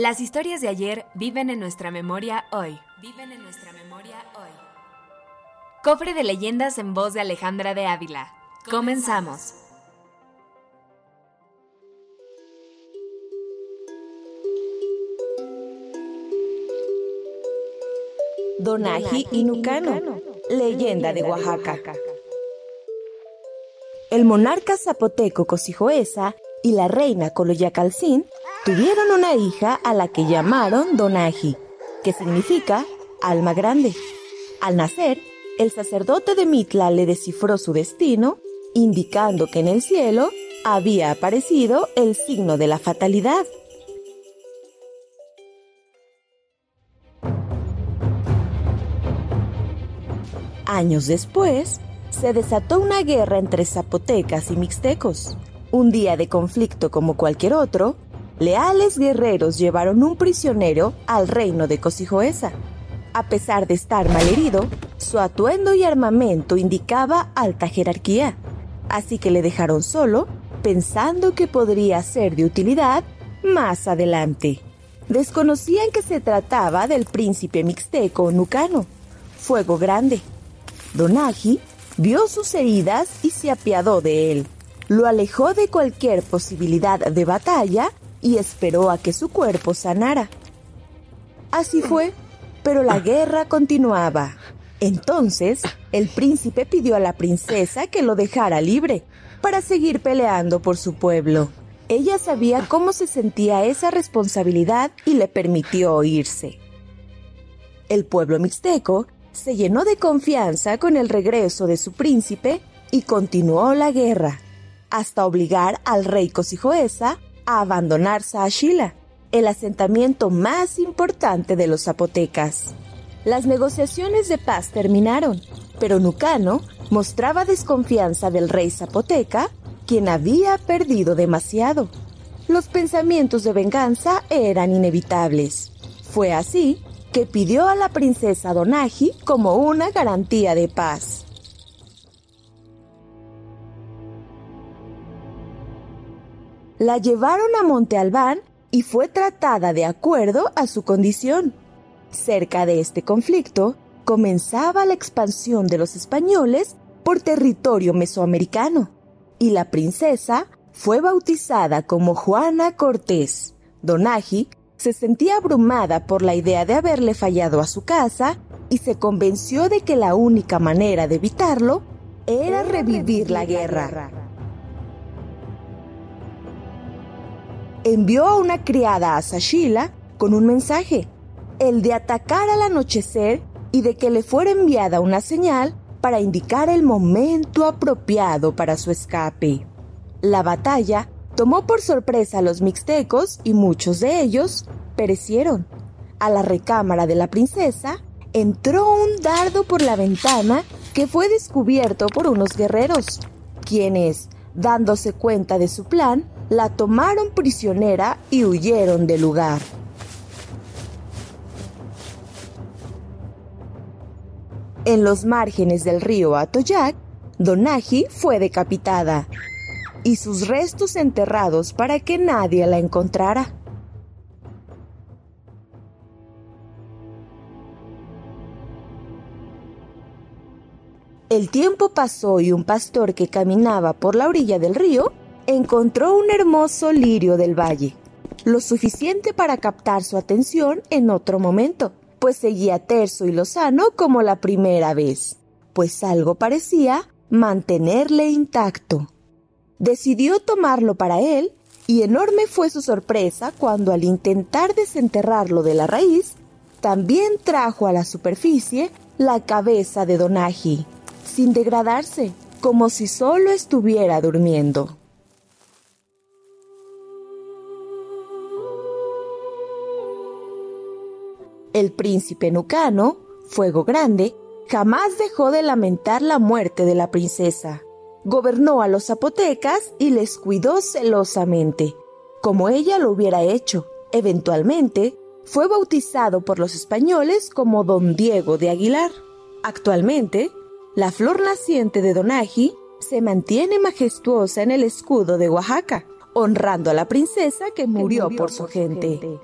Las historias de ayer viven en nuestra memoria hoy. Viven en nuestra memoria hoy. Cofre de leyendas en voz de Alejandra de Ávila. Comenzamos. Donaji y Nucano, leyenda de Oaxaca. El monarca zapoteco Cosijoesa y la reina Coloyacalcín tuvieron una hija a la que llamaron Donaji, que significa alma grande. Al nacer, el sacerdote de Mitla le descifró su destino, indicando que en el cielo había aparecido el signo de la fatalidad. Años después, se desató una guerra entre zapotecas y mixtecos. Un día de conflicto como cualquier otro, leales guerreros llevaron un prisionero al reino de Cosijoesa. A pesar de estar malherido, su atuendo y armamento indicaba alta jerarquía, así que le dejaron solo, pensando que podría ser de utilidad más adelante. Desconocían que se trataba del príncipe mixteco Nucano, Fuego Grande. Donaji vio sus heridas y se apiadó de él. Lo alejó de cualquier posibilidad de batalla y esperó a que su cuerpo sanara. Así fue, pero la guerra continuaba. Entonces, el príncipe pidió a la princesa que lo dejara libre para seguir peleando por su pueblo. Ella sabía cómo se sentía esa responsabilidad y le permitió irse. El pueblo mixteco se llenó de confianza con el regreso de su príncipe y continuó la guerra, hasta obligar al rey Cosijoesa abandonar Saashila, el asentamiento más importante de los zapotecas. Las negociaciones de paz terminaron, pero Nucano mostraba desconfianza del rey zapoteca, quien había perdido demasiado. Los pensamientos de venganza eran inevitables. Fue así que pidió a la princesa Donaji como una garantía de paz. La llevaron a Monte Albán y fue tratada de acuerdo a su condición. Cerca de este conflicto comenzaba la expansión de los españoles por territorio mesoamericano y la princesa fue bautizada como Juana Cortés. Donaji se sentía abrumada por la idea de haberle fallado a su casa y se convenció de que la única manera de evitarlo era revivir la guerra. Envió a una criada a Sashila con un mensaje, el de atacar al anochecer y de que le fuera enviada una señal para indicar el momento apropiado para su escape. La batalla tomó por sorpresa a los mixtecos y muchos de ellos perecieron. A la recámara de la princesa entró un dardo por la ventana que fue descubierto por unos guerreros, quienes, dándose cuenta de su plan, la tomaron prisionera y huyeron del lugar. En los márgenes del río Atoyac, Donaji fue decapitada y sus restos enterrados para que nadie la encontrara. El tiempo pasó y un pastor que caminaba por la orilla del río encontró un hermoso lirio del valle, lo suficiente para captar su atención en otro momento, pues seguía terso y lozano como la primera vez, pues algo parecía mantenerle intacto. Decidió tomarlo para él y enorme fue su sorpresa cuando al intentar desenterrarlo de la raíz, también trajo a la superficie la cabeza de Donaji, sin degradarse, como si solo estuviera durmiendo. El príncipe Nucano, Fuego Grande, jamás dejó de lamentar la muerte de la princesa. Gobernó a los zapotecas y les cuidó celosamente, como ella lo hubiera hecho. Eventualmente, fue bautizado por los españoles como Don Diego de Aguilar. Actualmente, la flor naciente de Donaji se mantiene majestuosa en el escudo de Oaxaca, honrando a la princesa que murió, por, su gente.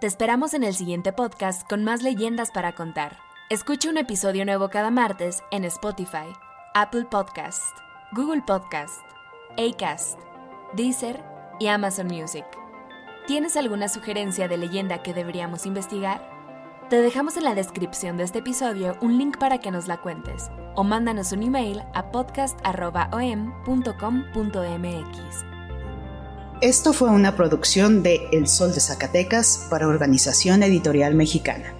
Te esperamos en el siguiente podcast con más leyendas para contar. Escucha un episodio nuevo cada martes en Spotify, Apple Podcast, Google Podcast, Acast, Deezer y Amazon Music. ¿Tienes alguna sugerencia de leyenda que deberíamos investigar? Te dejamos en la descripción de este episodio un link para que nos la cuentes o mándanos un email a podcast.om.com.mx. Esto fue una producción de El Sol de Zacatecas para Organización Editorial Mexicana.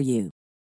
for you.